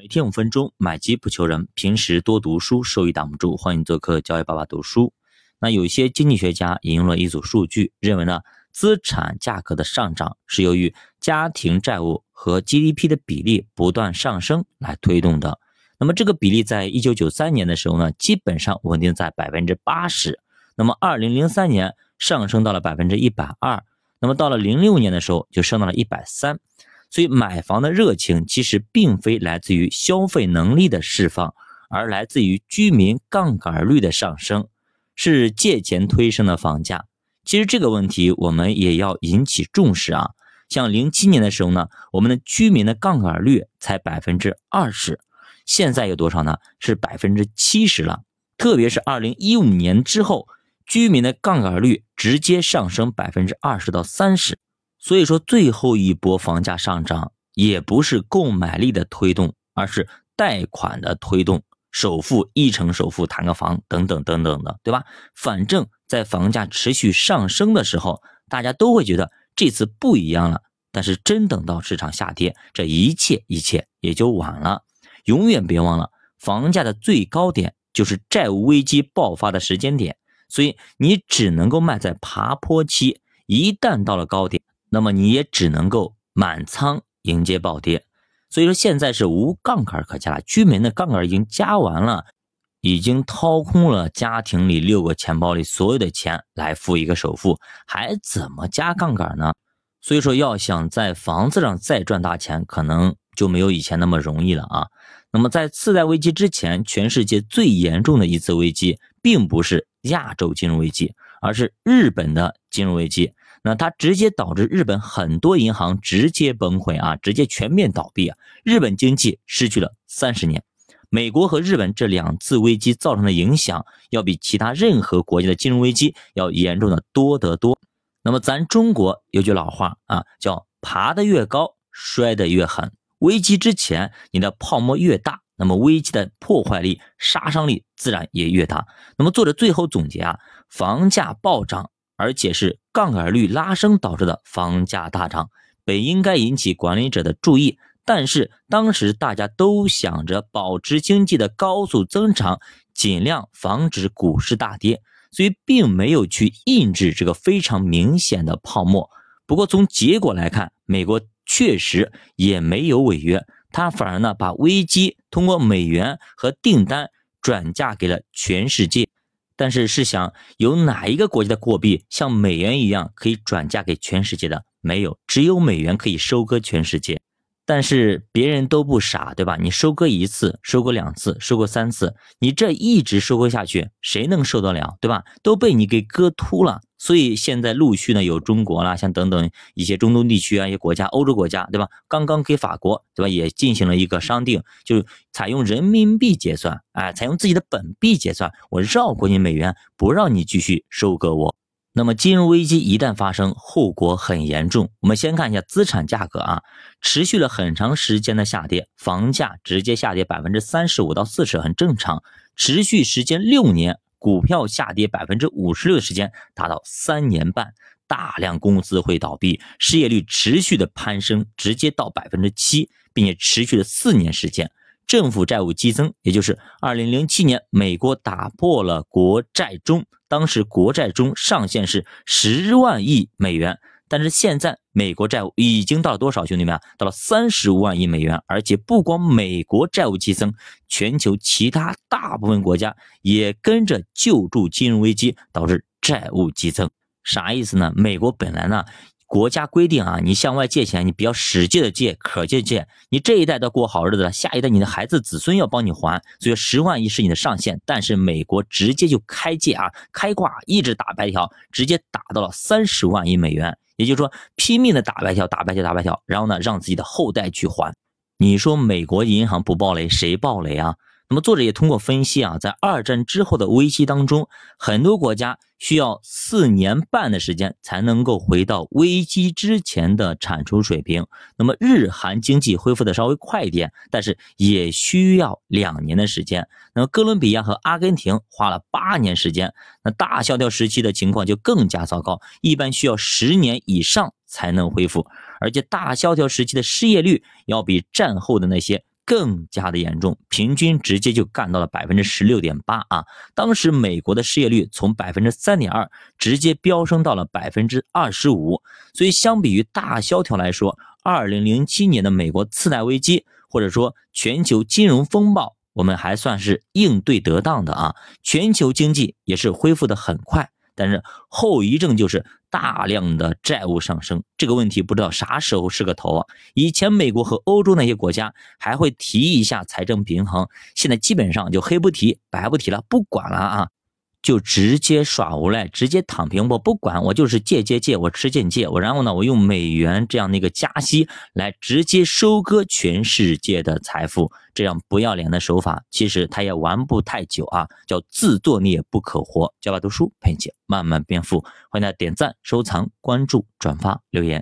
每天五分钟，买基不求人。平时多读书，收益挡不住。欢迎做客教育爸爸读书。那有些经济学家引用了一组数据，认为呢，资产价格的上涨是由于家庭债务和 GDP 的比例不断上升来推动的。那么这个比例在一九九三年的时候呢，基本上稳定在百分之八十。那么二零零三年上升到了百分之一百二。那么到了零六年的时候，就升到了一百三。所以买房的热情其实并非来自于消费能力的释放，而来自于居民杠杆率的上升，是借钱推升的房价。其实这个问题我们也要引起重视啊。像零七年的时候呢，我们的居民的杠杆率才百分之二十，现在有多少呢？是百分之七十了。特别是二零一五年之后，居民的杠杆率直接上升百分之二十到三十。所以说，最后一波房价上涨也不是购买力的推动，而是贷款的推动，首付一成首付谈个房等等等等的，对吧？反正，在房价持续上升的时候，大家都会觉得这次不一样了。但是，真等到市场下跌，这一切一切也就晚了。永远别忘了，房价的最高点就是债务危机爆发的时间点，所以你只能够卖在爬坡期，一旦到了高点。那么你也只能够满仓迎接暴跌，所以说现在是无杠杆可加了，居民的杠杆已经加完了，已经掏空了家庭里六个钱包里所有的钱来付一个首付，还怎么加杠杆呢？所以说要想在房子上再赚大钱，可能就没有以前那么容易了啊。那么在次贷危机之前，全世界最严重的一次危机，并不是亚洲金融危机，而是日本的金融危机。那它直接导致日本很多银行直接崩溃啊，直接全面倒闭啊，日本经济失去了三十年。美国和日本这两次危机造成的影响，要比其他任何国家的金融危机要严重的多得多。那么咱中国有句老话啊，叫爬得越高，摔得越狠。危机之前，你的泡沫越大，那么危机的破坏力、杀伤力自然也越大。那么作者最后总结啊，房价暴涨。而且是杠杆率拉升导致的房价大涨，本应该引起管理者的注意，但是当时大家都想着保持经济的高速增长，尽量防止股市大跌，所以并没有去抑制这个非常明显的泡沫。不过从结果来看，美国确实也没有违约，他反而呢把危机通过美元和订单转嫁给了全世界。但是试想，有哪一个国家的货币像美元一样可以转嫁给全世界的？没有，只有美元可以收割全世界。但是别人都不傻，对吧？你收割一次，收割两次，收割三次，你这一直收割下去，谁能受得了，对吧？都被你给割秃了。所以现在陆续呢有中国啦，像等等一些中东地区啊一些国家，欧洲国家，对吧？刚刚给法国，对吧？也进行了一个商定，就采用人民币结算，哎，采用自己的本币结算，我绕过你美元，不让你继续收割我。那么金融危机一旦发生，后果很严重。我们先看一下资产价格啊，持续了很长时间的下跌，房价直接下跌百分之三十五到四十很正常。持续时间六年，股票下跌百分之五十六的时间达到三年半，大量公司会倒闭，失业率持续的攀升，直接到百分之七，并且持续了四年时间。政府债务激增，也就是二零零七年，美国打破了国债中，当时国债中上限是十万亿美元，但是现在美国债务已经到了多少？兄弟们，到了三十五万亿美元，而且不光美国债务激增，全球其他大部分国家也跟着救助金融危机，导致债务激增。啥意思呢？美国本来呢？国家规定啊，你向外借钱，你不要使劲的借，可劲借。你这一代都过好日子了，下一代你的孩子子孙要帮你还，所以十万亿是你的上限。但是美国直接就开借啊，开挂一直打白条，直接打到了三十万亿美元。也就是说，拼命的打白条，打白条，打白条，然后呢，让自己的后代去还。你说美国银行不暴雷，谁暴雷啊？那么作者也通过分析啊，在二战之后的危机当中，很多国家需要四年半的时间才能够回到危机之前的产出水平。那么日韩经济恢复的稍微快一点，但是也需要两年的时间。那么哥伦比亚和阿根廷花了八年时间，那大萧条时期的情况就更加糟糕，一般需要十年以上才能恢复，而且大萧条时期的失业率要比战后的那些。更加的严重，平均直接就干到了百分之十六点八啊！当时美国的失业率从百分之三点二直接飙升到了百分之二十五，所以相比于大萧条来说，二零零七年的美国次贷危机或者说全球金融风暴，我们还算是应对得当的啊！全球经济也是恢复的很快。但是后遗症就是大量的债务上升，这个问题不知道啥时候是个头啊！以前美国和欧洲那些国家还会提一下财政平衡，现在基本上就黑不提白不提了，不管了啊！就直接耍无赖，直接躺平，我不管，我就是借借借，我吃借借，我然后呢，我用美元这样的一个加息来直接收割全世界的财富，这样不要脸的手法，其实他也玩不太久啊，叫自作孽不可活。教爸读书陪你慢慢变富，欢迎大家点赞、收藏、关注、转发、留言。